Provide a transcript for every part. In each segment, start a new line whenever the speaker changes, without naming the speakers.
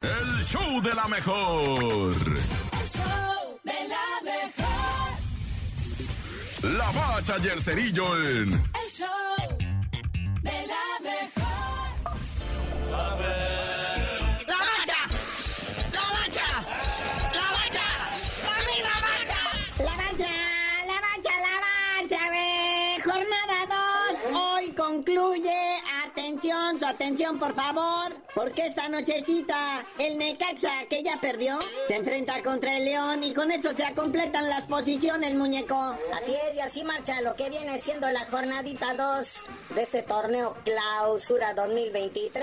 El show de la mejor.
El show de la mejor.
La bacha y el cerillo en
El show de la mejor.
¡La bacha! ¡La bacha! ¡La bacha! ¡Mami, la bacha!
La bacha, la bacha, la bacha. Jornada 2. Hoy concluye. Atención, su atención, por favor. Porque esta nochecita, el Necaxa, que ya perdió, se enfrenta contra el León y con eso se completan las posiciones, muñeco.
Así es, y así marcha lo que viene siendo la jornadita 2 de este torneo Clausura 2023.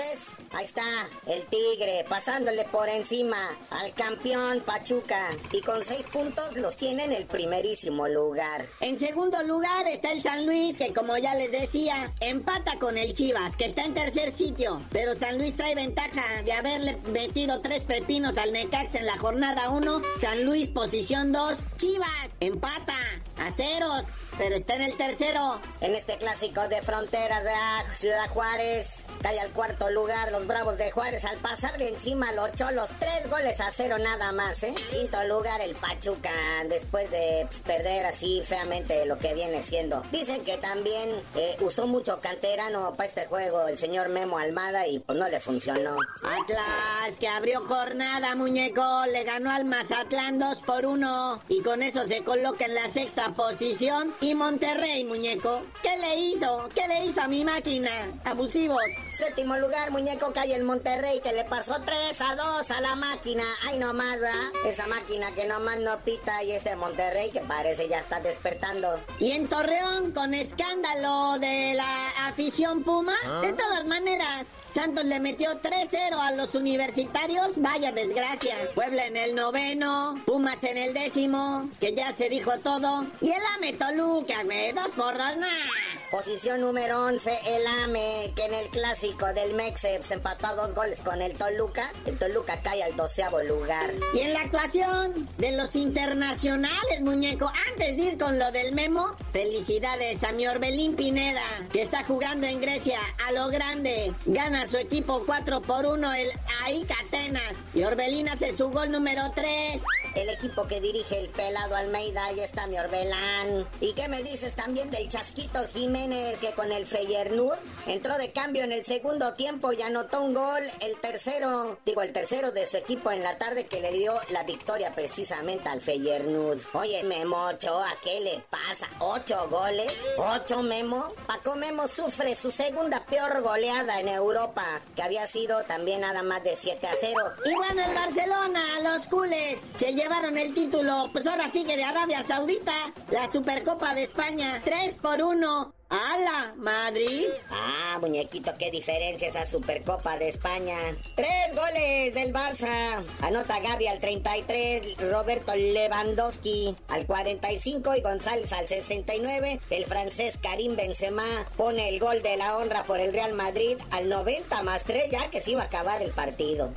Ahí está el Tigre pasándole por encima al campeón Pachuca y con 6 puntos los tiene en el primerísimo lugar.
En segundo lugar está el San Luis, que como ya les decía, empata con el Chivas, que está en tercer sitio. Pero San Luis trae ventaja de haberle metido tres pepinos al Necaxa en la jornada 1. San Luis posición 2. Chivas empata a ceros, pero está en el tercero.
En este clásico de fronteras de Ciudad Juárez, cae al cuarto lugar los Bravos de Juárez al pasarle encima a los Cholos, tres goles a cero nada más, ¿eh? Quinto lugar el Pachuca, después de pues, perder así feamente lo que viene siendo. Dicen que también eh, usó mucho canterano para este juego el señor Memo Almada y pues no le funcionó.
Atlas, que abrió jornada, muñeco, le ganó al Mazatlán 2 por 1 y con eso se coloca en la sexta posición. Y Monterrey, muñeco, ¿qué le hizo? ¿Qué le hizo a mi máquina? Abusivos.
Séptimo lugar, muñeco cae el Monterrey que le pasó 3 a 2 a la máquina. Ay, nomás, ¿verdad? Esa máquina que nomás no pita y este Monterrey que parece ya está despertando.
Y en Torreón, con escándalo de la afición Puma, de todas maneras, Santos le metió 3-0 a los universitarios. Vaya desgracia. Puebla en el noveno, Pumas en el décimo, que ya se dijo todo. Y el AME Toluca, güey, dos por dos, nah.
Posición número 11, el AME, que en el clásico del Mexe se empató a dos goles con el Toluca. El Toluca cae al doceavo lugar.
Y en la actuación de los internacionales, muñeco, antes de ir con lo del memo, felicidades a mi Orbelín Pineda, que está jugando en Grecia a lo grande. Gana su equipo 4 por 1 el AIK Atenas. Y Orbelín hace su gol número 3.
El equipo que dirige el pelado Almeida, ahí está mi Orbelán. ¿Y qué me dices también del Chasquito Jiménez que con el Feyernud entró de cambio en el segundo tiempo y anotó un gol? El tercero, digo, el tercero de su equipo en la tarde que le dio la victoria precisamente al Feyernud. Oye, Memo Ochoa, ¿qué le pasa? ¿Ocho goles? ¿Ocho, Memo? Paco Memo sufre su segunda peor goleada en Europa, que había sido también nada más de 7 a 0.
Y bueno, el Barcelona, los cules, se llevaron el título, pues ahora sigue de Arabia Saudita, la Supercopa de España, 3 por 1. ¡Hala, Madrid!
Ah, muñequito, qué diferencia esa Supercopa de España. Tres goles del Barça. Anota Gaby al 33, Roberto Lewandowski al 45 y González al 69. El francés Karim Benzema pone el gol de la honra por el Real Madrid al 90 más 3 ya que se iba a acabar el partido.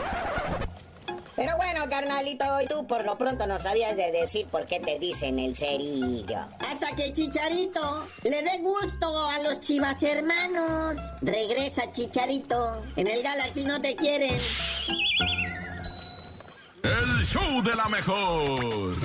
Pero bueno, carnalito, y tú por lo pronto no sabías de decir por qué te dicen el cerillo.
Hasta que Chicharito le dé gusto a los chivas hermanos. Regresa Chicharito. En el Galaxy no te quieren.
El show de la mejor.